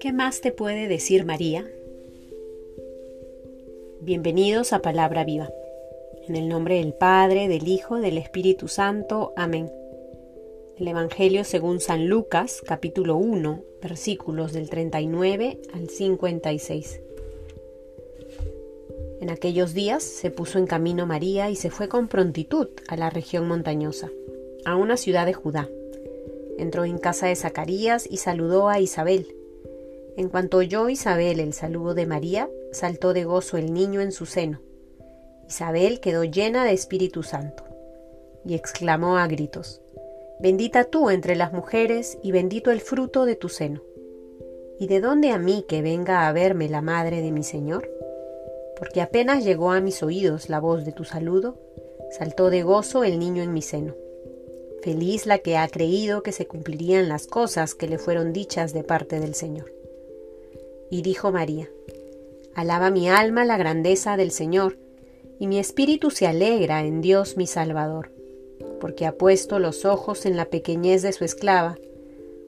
¿Qué más te puede decir María? Bienvenidos a Palabra Viva. En el nombre del Padre, del Hijo, del Espíritu Santo. Amén. El Evangelio según San Lucas, capítulo 1, versículos del 39 al 56. En aquellos días se puso en camino María y se fue con prontitud a la región montañosa, a una ciudad de Judá. Entró en casa de Zacarías y saludó a Isabel. En cuanto oyó Isabel el saludo de María, saltó de gozo el niño en su seno. Isabel quedó llena de Espíritu Santo y exclamó a gritos, Bendita tú entre las mujeres y bendito el fruto de tu seno. ¿Y de dónde a mí que venga a verme la madre de mi Señor? Porque apenas llegó a mis oídos la voz de tu saludo, saltó de gozo el niño en mi seno. Feliz la que ha creído que se cumplirían las cosas que le fueron dichas de parte del Señor. Y dijo María, Alaba mi alma la grandeza del Señor, y mi espíritu se alegra en Dios mi Salvador, porque ha puesto los ojos en la pequeñez de su esclava.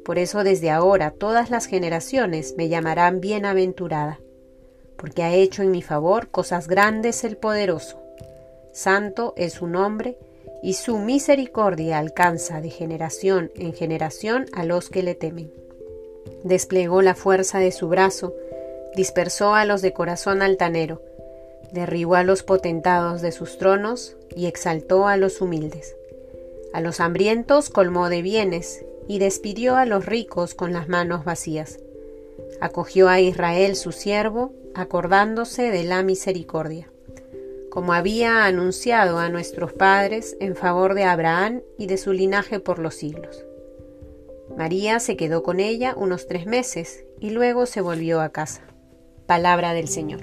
Por eso desde ahora todas las generaciones me llamarán bienaventurada, porque ha hecho en mi favor cosas grandes el poderoso. Santo es su nombre, y su misericordia alcanza de generación en generación a los que le temen. Desplegó la fuerza de su brazo, dispersó a los de corazón altanero, derribó a los potentados de sus tronos y exaltó a los humildes. A los hambrientos colmó de bienes y despidió a los ricos con las manos vacías. Acogió a Israel su siervo, acordándose de la misericordia, como había anunciado a nuestros padres en favor de Abraham y de su linaje por los siglos. María se quedó con ella unos tres meses y luego se volvió a casa. Palabra del Señor.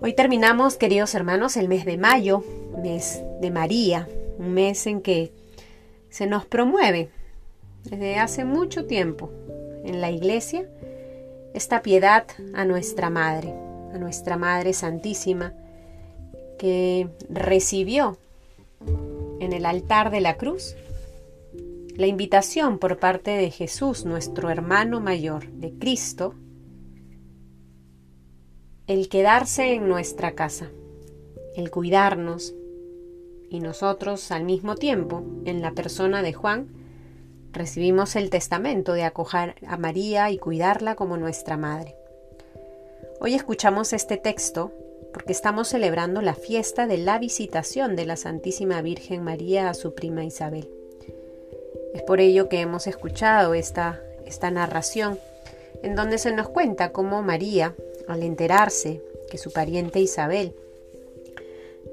Hoy terminamos, queridos hermanos, el mes de mayo, mes de María, un mes en que se nos promueve desde hace mucho tiempo en la iglesia esta piedad a nuestra Madre, a nuestra Madre Santísima, que recibió en el altar de la cruz la invitación por parte de Jesús, nuestro hermano mayor, de Cristo, el quedarse en nuestra casa, el cuidarnos, y nosotros al mismo tiempo, en la persona de Juan, recibimos el testamento de acoger a María y cuidarla como nuestra madre. Hoy escuchamos este texto porque estamos celebrando la fiesta de la visitación de la Santísima Virgen María a su prima Isabel. Es por ello que hemos escuchado esta, esta narración en donde se nos cuenta cómo María, al enterarse que su pariente Isabel,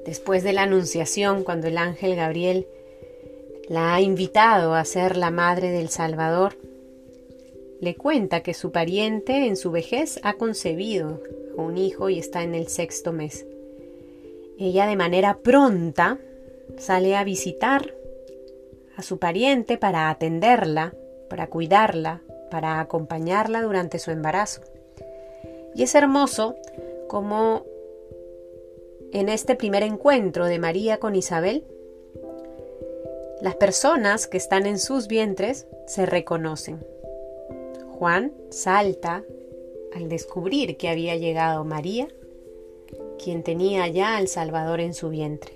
después de la anunciación, cuando el ángel Gabriel la ha invitado a ser la madre del Salvador, le cuenta que su pariente en su vejez ha concebido un hijo y está en el sexto mes. Ella de manera pronta sale a visitar a su pariente para atenderla, para cuidarla, para acompañarla durante su embarazo. Y es hermoso como en este primer encuentro de María con Isabel, las personas que están en sus vientres se reconocen. Juan salta al descubrir que había llegado María, quien tenía ya al Salvador en su vientre.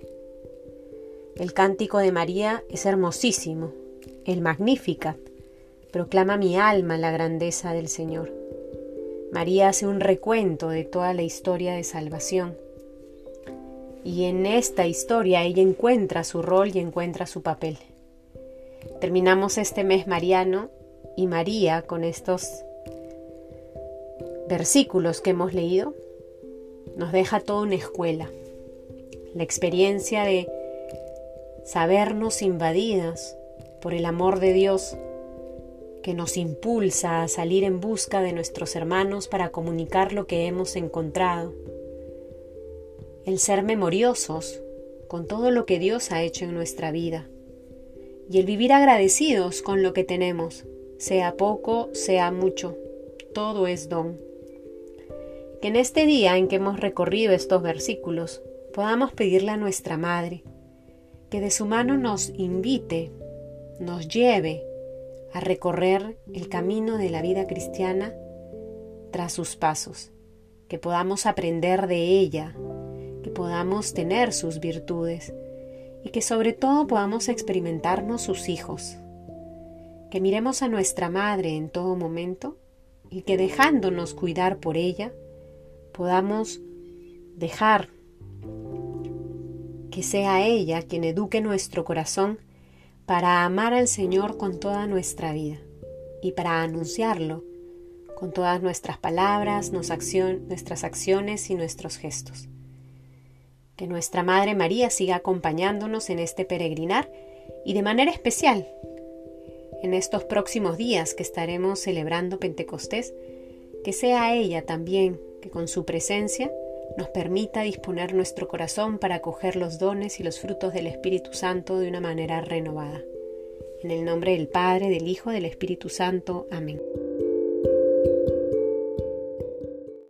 El cántico de María es hermosísimo, el Magnificat proclama mi alma la grandeza del Señor. María hace un recuento de toda la historia de salvación. Y en esta historia ella encuentra su rol y encuentra su papel. Terminamos este mes mariano y María con estos versículos que hemos leído nos deja toda una escuela. La experiencia de sabernos invadidas por el amor de Dios que nos impulsa a salir en busca de nuestros hermanos para comunicar lo que hemos encontrado. El ser memoriosos con todo lo que Dios ha hecho en nuestra vida. Y el vivir agradecidos con lo que tenemos, sea poco, sea mucho, todo es don. Que en este día en que hemos recorrido estos versículos podamos pedirle a nuestra Madre, que de su mano nos invite, nos lleve a recorrer el camino de la vida cristiana tras sus pasos, que podamos aprender de ella, podamos tener sus virtudes y que sobre todo podamos experimentarnos sus hijos, que miremos a nuestra madre en todo momento y que dejándonos cuidar por ella, podamos dejar que sea ella quien eduque nuestro corazón para amar al Señor con toda nuestra vida y para anunciarlo con todas nuestras palabras, nuestras acciones y nuestros gestos. Que nuestra Madre María siga acompañándonos en este peregrinar y de manera especial en estos próximos días que estaremos celebrando Pentecostés, que sea ella también que con su presencia nos permita disponer nuestro corazón para acoger los dones y los frutos del Espíritu Santo de una manera renovada. En el nombre del Padre, del Hijo, del Espíritu Santo. Amén.